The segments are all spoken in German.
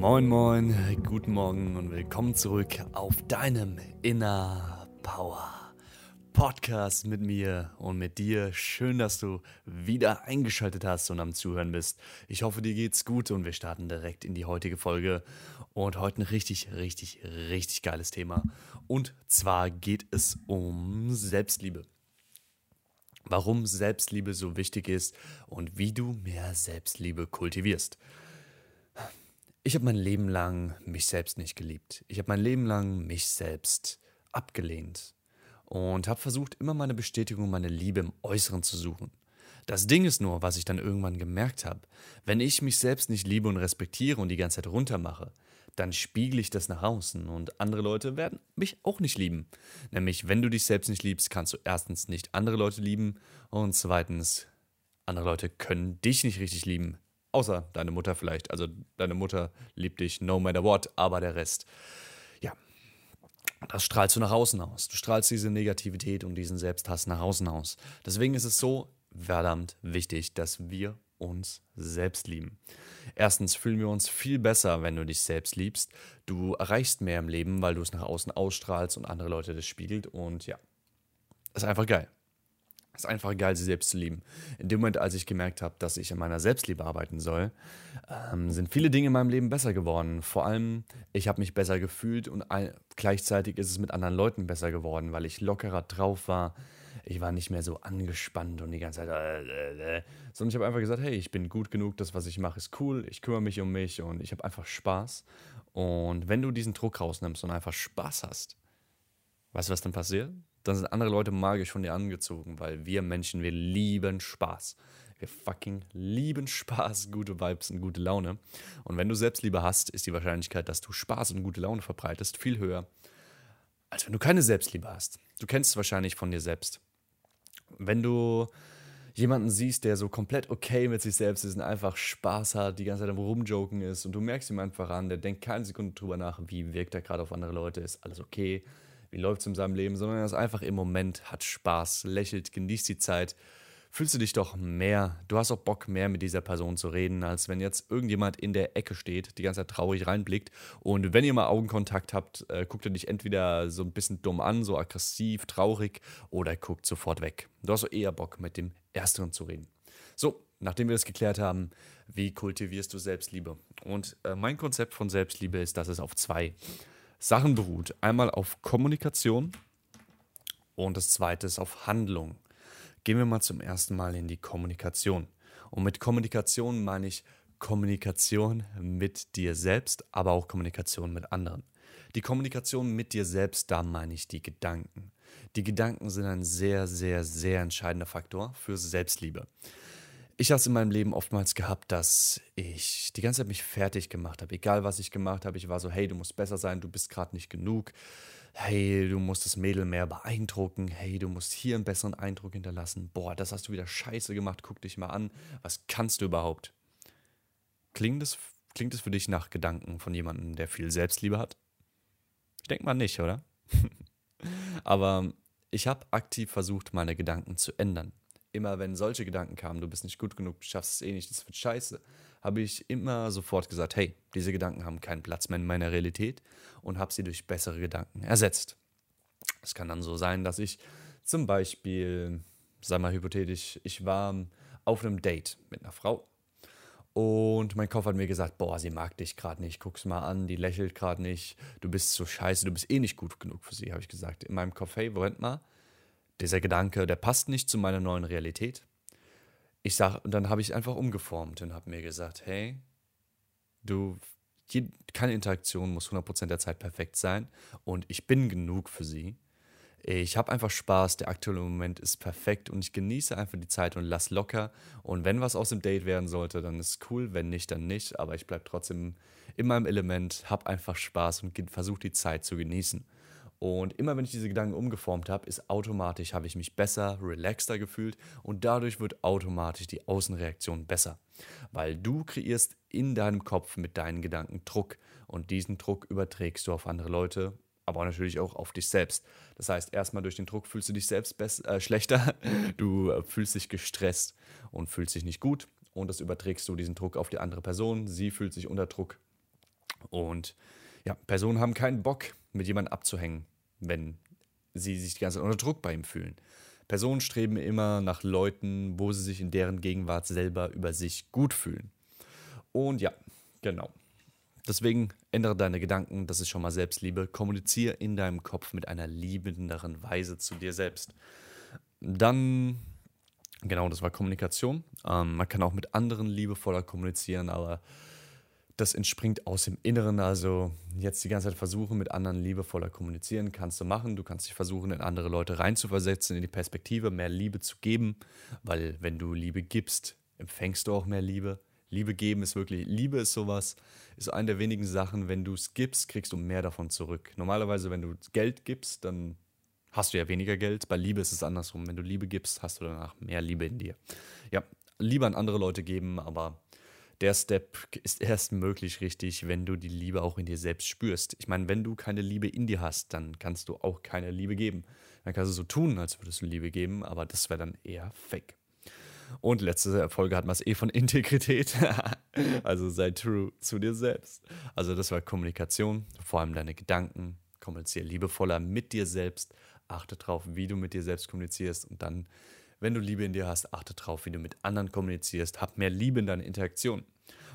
Moin, moin, guten Morgen und willkommen zurück auf deinem Inner Power Podcast mit mir und mit dir. Schön, dass du wieder eingeschaltet hast und am Zuhören bist. Ich hoffe, dir geht's gut und wir starten direkt in die heutige Folge. Und heute ein richtig, richtig, richtig geiles Thema. Und zwar geht es um Selbstliebe. Warum Selbstliebe so wichtig ist und wie du mehr Selbstliebe kultivierst. Ich habe mein Leben lang mich selbst nicht geliebt. Ich habe mein Leben lang mich selbst abgelehnt und habe versucht, immer meine Bestätigung, meine Liebe im Äußeren zu suchen. Das Ding ist nur, was ich dann irgendwann gemerkt habe, wenn ich mich selbst nicht liebe und respektiere und die ganze Zeit runtermache, dann spiegle ich das nach außen und andere Leute werden mich auch nicht lieben. Nämlich, wenn du dich selbst nicht liebst, kannst du erstens nicht andere Leute lieben und zweitens, andere Leute können dich nicht richtig lieben. Außer deine Mutter vielleicht. Also deine Mutter liebt dich no matter what, aber der Rest. Ja, das strahlst du nach außen aus. Du strahlst diese Negativität und diesen Selbsthass nach außen aus. Deswegen ist es so verdammt wichtig, dass wir uns selbst lieben. Erstens fühlen wir uns viel besser, wenn du dich selbst liebst. Du erreichst mehr im Leben, weil du es nach außen ausstrahlst und andere Leute das spiegelt. Und ja, ist einfach geil. Es ist einfach geil, sie selbst zu lieben. In dem Moment, als ich gemerkt habe, dass ich an meiner Selbstliebe arbeiten soll, ähm, sind viele Dinge in meinem Leben besser geworden. Vor allem, ich habe mich besser gefühlt und gleichzeitig ist es mit anderen Leuten besser geworden, weil ich lockerer drauf war. Ich war nicht mehr so angespannt und die ganze Zeit, äh, äh, äh. sondern ich habe einfach gesagt, hey, ich bin gut genug, das, was ich mache, ist cool, ich kümmere mich um mich und ich habe einfach Spaß. Und wenn du diesen Druck rausnimmst und einfach Spaß hast, weißt du, was dann passiert? Dann sind andere Leute magisch von dir angezogen, weil wir Menschen, wir lieben Spaß. Wir fucking lieben Spaß, gute Vibes und gute Laune. Und wenn du Selbstliebe hast, ist die Wahrscheinlichkeit, dass du Spaß und gute Laune verbreitest, viel höher, als wenn du keine Selbstliebe hast. Du kennst es wahrscheinlich von dir selbst. Wenn du jemanden siehst, der so komplett okay mit sich selbst ist und einfach Spaß hat, die ganze Zeit am Rumjoken ist und du merkst ihm einfach an, der denkt keine Sekunde drüber nach, wie wirkt er gerade auf andere Leute, ist alles okay, wie läuft es in seinem Leben, sondern er ist einfach im Moment, hat Spaß, lächelt, genießt die Zeit. Fühlst du dich doch mehr, du hast auch Bock mehr mit dieser Person zu reden, als wenn jetzt irgendjemand in der Ecke steht, die ganze Zeit traurig reinblickt und wenn ihr mal Augenkontakt habt, äh, guckt er dich entweder so ein bisschen dumm an, so aggressiv, traurig oder guckt sofort weg. Du hast auch eher Bock mit dem Ersteren zu reden. So, nachdem wir das geklärt haben, wie kultivierst du Selbstliebe? Und äh, mein Konzept von Selbstliebe ist, dass es auf zwei Sachen beruht. Einmal auf Kommunikation und das zweite ist auf Handlung. Gehen wir mal zum ersten Mal in die Kommunikation. Und mit Kommunikation meine ich Kommunikation mit dir selbst, aber auch Kommunikation mit anderen. Die Kommunikation mit dir selbst, da meine ich die Gedanken. Die Gedanken sind ein sehr, sehr, sehr entscheidender Faktor für Selbstliebe. Ich habe es in meinem Leben oftmals gehabt, dass ich die ganze Zeit mich fertig gemacht habe. Egal, was ich gemacht habe, ich war so, hey, du musst besser sein, du bist gerade nicht genug. Hey, du musst das Mädel mehr beeindrucken. Hey, du musst hier einen besseren Eindruck hinterlassen. Boah, das hast du wieder scheiße gemacht. Guck dich mal an. Was kannst du überhaupt? Klingt es, klingt für dich nach Gedanken von jemandem, der viel Selbstliebe hat? Ich denke mal nicht, oder? Aber ich habe aktiv versucht, meine Gedanken zu ändern immer wenn solche Gedanken kamen, du bist nicht gut genug, du schaffst es eh nicht, das wird scheiße, habe ich immer sofort gesagt, hey, diese Gedanken haben keinen Platz mehr in meiner Realität und habe sie durch bessere Gedanken ersetzt. Es kann dann so sein, dass ich zum Beispiel, sag mal hypothetisch, ich war auf einem Date mit einer Frau und mein Kopf hat mir gesagt, boah, sie mag dich gerade nicht, guck's mal an, die lächelt gerade nicht, du bist so scheiße, du bist eh nicht gut genug für sie, habe ich gesagt. In meinem Kopf, hey, Moment mal, dieser Gedanke, der passt nicht zu meiner neuen Realität. Ich sag, und dann habe ich einfach umgeformt und habe mir gesagt, hey, du, keine Interaktion muss 100% der Zeit perfekt sein und ich bin genug für sie. Ich habe einfach Spaß, der aktuelle Moment ist perfekt und ich genieße einfach die Zeit und lass locker. Und wenn was aus dem Date werden sollte, dann ist cool, wenn nicht, dann nicht. Aber ich bleibe trotzdem in meinem Element, habe einfach Spaß und versuche die Zeit zu genießen. Und immer wenn ich diese Gedanken umgeformt habe, ist automatisch, habe ich mich besser, relaxter gefühlt und dadurch wird automatisch die Außenreaktion besser. Weil du kreierst in deinem Kopf mit deinen Gedanken Druck und diesen Druck überträgst du auf andere Leute, aber natürlich auch auf dich selbst. Das heißt, erstmal durch den Druck fühlst du dich selbst äh, schlechter, du äh, fühlst dich gestresst und fühlst dich nicht gut und das überträgst du diesen Druck auf die andere Person, sie fühlt sich unter Druck und ja, Personen haben keinen Bock, mit jemandem abzuhängen wenn sie sich die ganze Zeit unter Druck bei ihm fühlen. Personen streben immer nach Leuten, wo sie sich in deren Gegenwart selber über sich gut fühlen. Und ja, genau. Deswegen ändere deine Gedanken, das ist schon mal Selbstliebe. Kommuniziere in deinem Kopf mit einer liebenderen Weise zu dir selbst. Dann, genau, das war Kommunikation. Ähm, man kann auch mit anderen liebevoller kommunizieren, aber das entspringt aus dem Inneren. Also jetzt die ganze Zeit versuchen, mit anderen liebevoller kommunizieren, kannst du machen. Du kannst dich versuchen, in andere Leute reinzuversetzen, in die Perspektive, mehr Liebe zu geben. Weil wenn du Liebe gibst, empfängst du auch mehr Liebe. Liebe geben ist wirklich, Liebe ist sowas, ist eine der wenigen Sachen, wenn du es gibst, kriegst du mehr davon zurück. Normalerweise, wenn du Geld gibst, dann hast du ja weniger Geld. Bei Liebe ist es andersrum. Wenn du Liebe gibst, hast du danach mehr Liebe in dir. Ja, Liebe an andere Leute geben, aber der Step ist erst möglich richtig, wenn du die Liebe auch in dir selbst spürst. Ich meine, wenn du keine Liebe in dir hast, dann kannst du auch keine Liebe geben. Dann kannst du so tun, als würdest du Liebe geben, aber das wäre dann eher fake. Und letzte Folge hat man es eh von Integrität. also sei true zu dir selbst. Also das war Kommunikation, vor allem deine Gedanken. Kommuniziere liebevoller mit dir selbst. Achte darauf, wie du mit dir selbst kommunizierst und dann wenn du Liebe in dir hast, achte darauf, wie du mit anderen kommunizierst. Hab mehr Liebe in deiner Interaktion.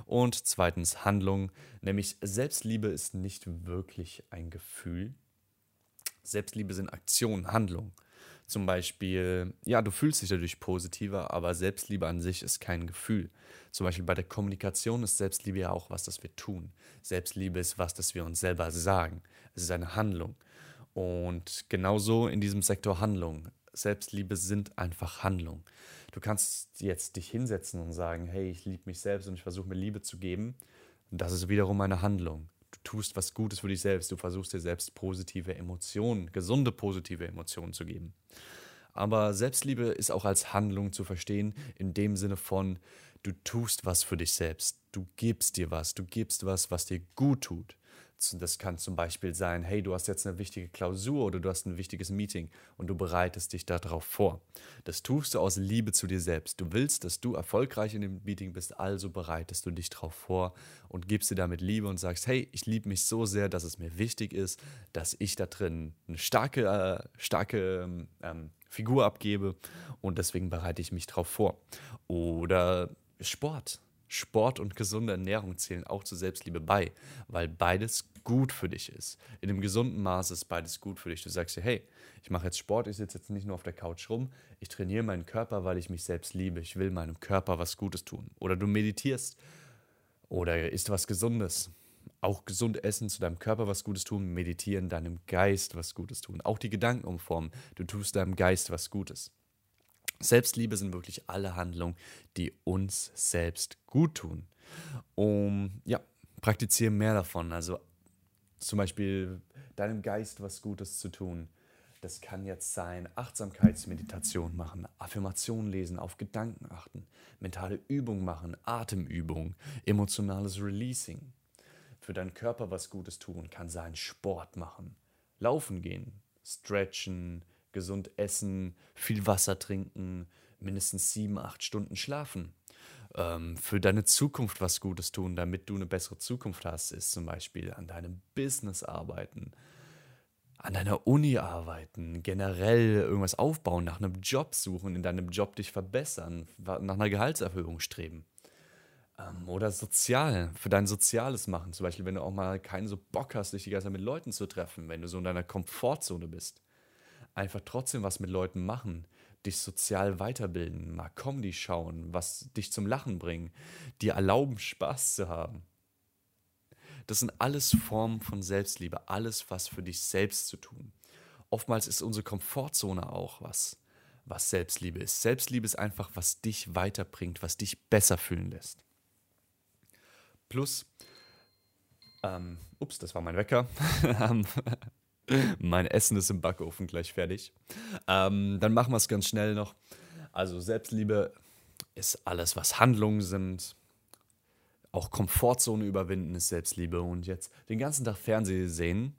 Und zweitens Handlung, nämlich Selbstliebe ist nicht wirklich ein Gefühl. Selbstliebe sind Aktionen, Handlung. Zum Beispiel, ja, du fühlst dich dadurch positiver, aber Selbstliebe an sich ist kein Gefühl. Zum Beispiel bei der Kommunikation ist Selbstliebe ja auch was, das wir tun. Selbstliebe ist was, das wir uns selber sagen. Es ist eine Handlung. Und genauso in diesem Sektor Handlung. Selbstliebe sind einfach Handlung. Du kannst jetzt dich hinsetzen und sagen, hey, ich liebe mich selbst und ich versuche mir Liebe zu geben. Und das ist wiederum eine Handlung. Du tust was Gutes für dich selbst. Du versuchst dir selbst positive Emotionen, gesunde positive Emotionen zu geben. Aber Selbstliebe ist auch als Handlung zu verstehen, in dem Sinne von, du tust was für dich selbst. Du gibst dir was. Du gibst was, was dir gut tut. Das kann zum Beispiel sein, hey, du hast jetzt eine wichtige Klausur oder du hast ein wichtiges Meeting und du bereitest dich darauf vor. Das tust du aus Liebe zu dir selbst. Du willst, dass du erfolgreich in dem Meeting bist, also bereitest du dich darauf vor und gibst dir damit Liebe und sagst, hey, ich liebe mich so sehr, dass es mir wichtig ist, dass ich da drin eine starke, äh, starke ähm, Figur abgebe und deswegen bereite ich mich darauf vor. Oder Sport. Sport und gesunde Ernährung zählen auch zur Selbstliebe bei, weil beides gut für dich ist. In einem gesunden Maß ist beides gut für dich. Du sagst dir, hey, ich mache jetzt Sport, ich sitze jetzt nicht nur auf der Couch rum, ich trainiere meinen Körper, weil ich mich selbst liebe. Ich will meinem Körper was Gutes tun. Oder du meditierst oder isst was Gesundes. Auch gesund essen, zu deinem Körper was Gutes tun, meditieren, deinem Geist was Gutes tun. Auch die Gedanken umformen. Du tust deinem Geist was Gutes. Selbstliebe sind wirklich alle Handlungen, die uns selbst gut tun. Um, ja, praktiziere mehr davon. Also zum Beispiel deinem Geist was Gutes zu tun. Das kann jetzt sein, Achtsamkeitsmeditation machen, Affirmationen lesen, auf Gedanken achten, mentale Übungen machen, Atemübungen, emotionales Releasing. Für deinen Körper was Gutes tun kann sein, Sport machen, laufen gehen, stretchen, gesund essen, viel Wasser trinken, mindestens sieben, acht Stunden schlafen. Ähm, für deine Zukunft was Gutes tun, damit du eine bessere Zukunft hast, ist zum Beispiel an deinem Business arbeiten, an deiner Uni arbeiten, generell irgendwas aufbauen, nach einem Job suchen, in deinem Job dich verbessern, nach einer Gehaltserhöhung streben. Ähm, oder sozial, für dein Soziales machen. Zum Beispiel, wenn du auch mal keinen so Bock hast, dich die ganze Zeit mit Leuten zu treffen, wenn du so in deiner Komfortzone bist einfach trotzdem was mit Leuten machen, dich sozial weiterbilden, mal Comedy schauen, was dich zum Lachen bringen, dir erlauben, Spaß zu haben. Das sind alles Formen von Selbstliebe, alles was für dich selbst zu tun. oftmals ist unsere Komfortzone auch was, was Selbstliebe ist. Selbstliebe ist einfach, was dich weiterbringt, was dich besser fühlen lässt. Plus, ähm, ups, das war mein Wecker. mein Essen ist im Backofen gleich fertig. Ähm, dann machen wir es ganz schnell noch. Also Selbstliebe ist alles, was Handlungen sind. Auch Komfortzone überwinden ist Selbstliebe. Und jetzt den ganzen Tag Fernsehen sehen,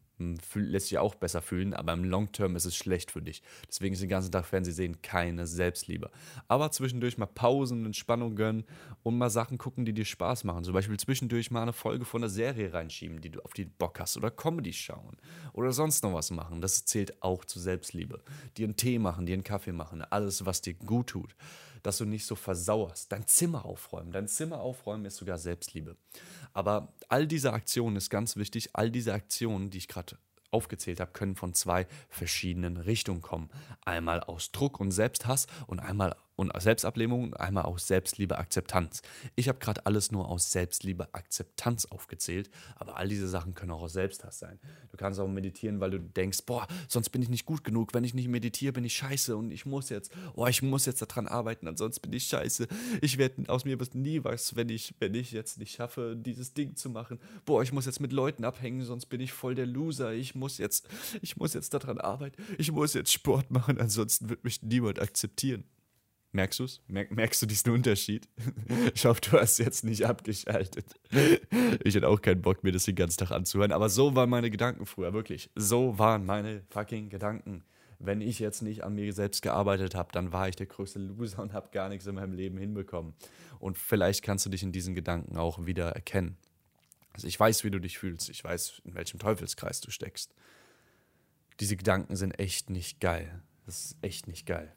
lässt sich auch besser fühlen, aber im Long Term ist es schlecht für dich. Deswegen ist den ganzen Tag Fernsehen keine Selbstliebe. Aber zwischendurch mal Pausen, Entspannung gönnen und mal Sachen gucken, die dir Spaß machen. Zum Beispiel zwischendurch mal eine Folge von einer Serie reinschieben, die du auf die Bock hast. Oder Comedy schauen. Oder sonst noch was machen. Das zählt auch zu Selbstliebe. Dir einen Tee machen, dir einen Kaffee machen. Alles, was dir gut tut. Dass du nicht so versauerst. Dein Zimmer aufräumen. Dein Zimmer aufräumen ist sogar Selbstliebe. Aber all diese Aktionen ist ganz wichtig. All diese Aktionen, die ich gerade aufgezählt habe, können von zwei verschiedenen Richtungen kommen. Einmal aus Druck und Selbsthass und einmal und Selbstablehnung und einmal aus Selbstliebe, Akzeptanz. Ich habe gerade alles nur aus Selbstliebe, Akzeptanz aufgezählt, aber all diese Sachen können auch aus Selbsthass sein. Du kannst auch meditieren, weil du denkst, boah, sonst bin ich nicht gut genug. Wenn ich nicht meditiere, bin ich scheiße und ich muss jetzt, oh, ich muss jetzt daran arbeiten, ansonsten bin ich scheiße. Ich werde aus mir nie was, wenn ich, wenn ich jetzt nicht schaffe, dieses Ding zu machen. Boah, ich muss jetzt mit Leuten abhängen, sonst bin ich voll der Loser. Ich muss jetzt, ich muss jetzt daran arbeiten. Ich muss jetzt Sport machen, ansonsten wird mich niemand akzeptieren. Merkst du es? Merk, merkst du diesen Unterschied? Ich hoffe, du hast jetzt nicht abgeschaltet. Ich hätte auch keinen Bock, mir das den ganzen Tag anzuhören. Aber so waren meine Gedanken früher, wirklich. So waren meine fucking Gedanken. Wenn ich jetzt nicht an mir selbst gearbeitet habe, dann war ich der größte Loser und habe gar nichts in meinem Leben hinbekommen. Und vielleicht kannst du dich in diesen Gedanken auch wieder erkennen. Also ich weiß, wie du dich fühlst. Ich weiß, in welchem Teufelskreis du steckst. Diese Gedanken sind echt nicht geil. Das ist echt nicht geil.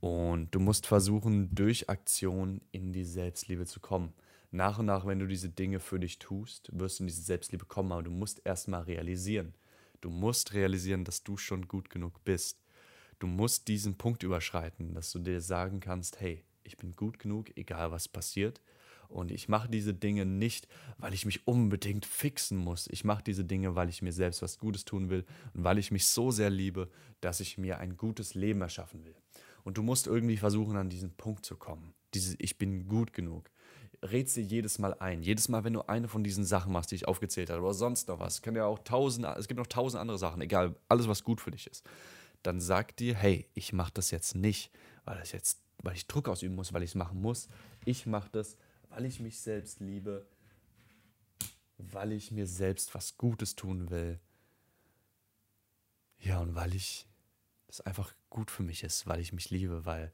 Und du musst versuchen, durch Aktion in die Selbstliebe zu kommen. Nach und nach, wenn du diese Dinge für dich tust, wirst du in diese Selbstliebe kommen, aber du musst erstmal realisieren. Du musst realisieren, dass du schon gut genug bist. Du musst diesen Punkt überschreiten, dass du dir sagen kannst, hey, ich bin gut genug, egal was passiert. Und ich mache diese Dinge nicht, weil ich mich unbedingt fixen muss. Ich mache diese Dinge, weil ich mir selbst was Gutes tun will und weil ich mich so sehr liebe, dass ich mir ein gutes Leben erschaffen will. Und du musst irgendwie versuchen, an diesen Punkt zu kommen. Dieses Ich bin gut genug. Red sie jedes Mal ein. Jedes Mal, wenn du eine von diesen Sachen machst, die ich aufgezählt habe, oder sonst noch was, kann ja auch tausend, es gibt noch tausend andere Sachen, egal, alles, was gut für dich ist. Dann sag dir, hey, ich mache das jetzt nicht, weil das jetzt, weil ich Druck ausüben muss, weil ich es machen muss. Ich mache das, weil ich mich selbst liebe, weil ich mir selbst was Gutes tun will. Ja, und weil ich das einfach gut für mich ist, weil ich mich liebe, weil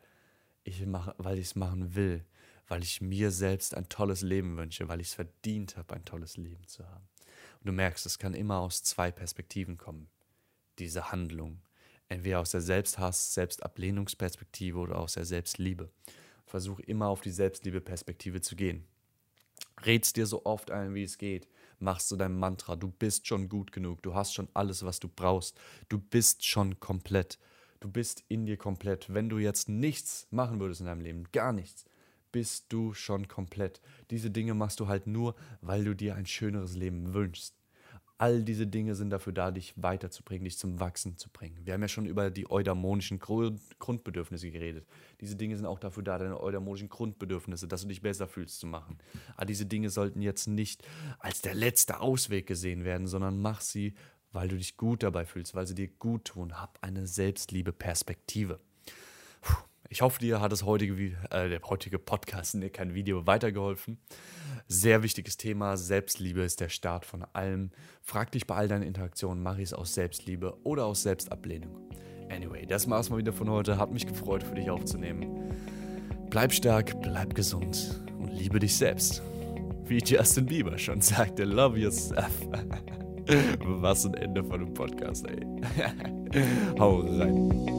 ich mache, weil ich es machen will, weil ich mir selbst ein tolles Leben wünsche, weil ich es verdient habe, ein tolles Leben zu haben. Und du merkst, es kann immer aus zwei Perspektiven kommen, diese Handlung. Entweder aus der Selbsthass, Selbstablehnungsperspektive oder aus der Selbstliebe. Versuch immer auf die Selbstliebe-Perspektive zu gehen. Redst dir so oft ein, wie es geht. Machst du dein Mantra. Du bist schon gut genug. Du hast schon alles, was du brauchst. Du bist schon komplett. Du bist in dir komplett. Wenn du jetzt nichts machen würdest in deinem Leben, gar nichts, bist du schon komplett. Diese Dinge machst du halt nur, weil du dir ein schöneres Leben wünschst. All diese Dinge sind dafür da, dich weiterzubringen, dich zum Wachsen zu bringen. Wir haben ja schon über die eudamonischen Grundbedürfnisse geredet. Diese Dinge sind auch dafür da, deine eudamonischen Grundbedürfnisse, dass du dich besser fühlst, zu machen. Aber diese Dinge sollten jetzt nicht als der letzte Ausweg gesehen werden, sondern mach sie, weil du dich gut dabei fühlst, weil sie dir gut tun. Hab eine Selbstliebe-Perspektive. Ich hoffe, dir hat das heutige, äh, der heutige Podcast, nee, kein Video, weitergeholfen. Sehr wichtiges Thema. Selbstliebe ist der Start von allem. Frag dich bei all deinen Interaktionen, mache ich es aus Selbstliebe oder aus Selbstablehnung? Anyway, das war's mal wieder von heute. Hat mich gefreut, für dich aufzunehmen. Bleib stark, bleib gesund und liebe dich selbst. Wie Justin Bieber schon sagte, love yourself. Was ein Ende von dem Podcast, ey. Hau rein.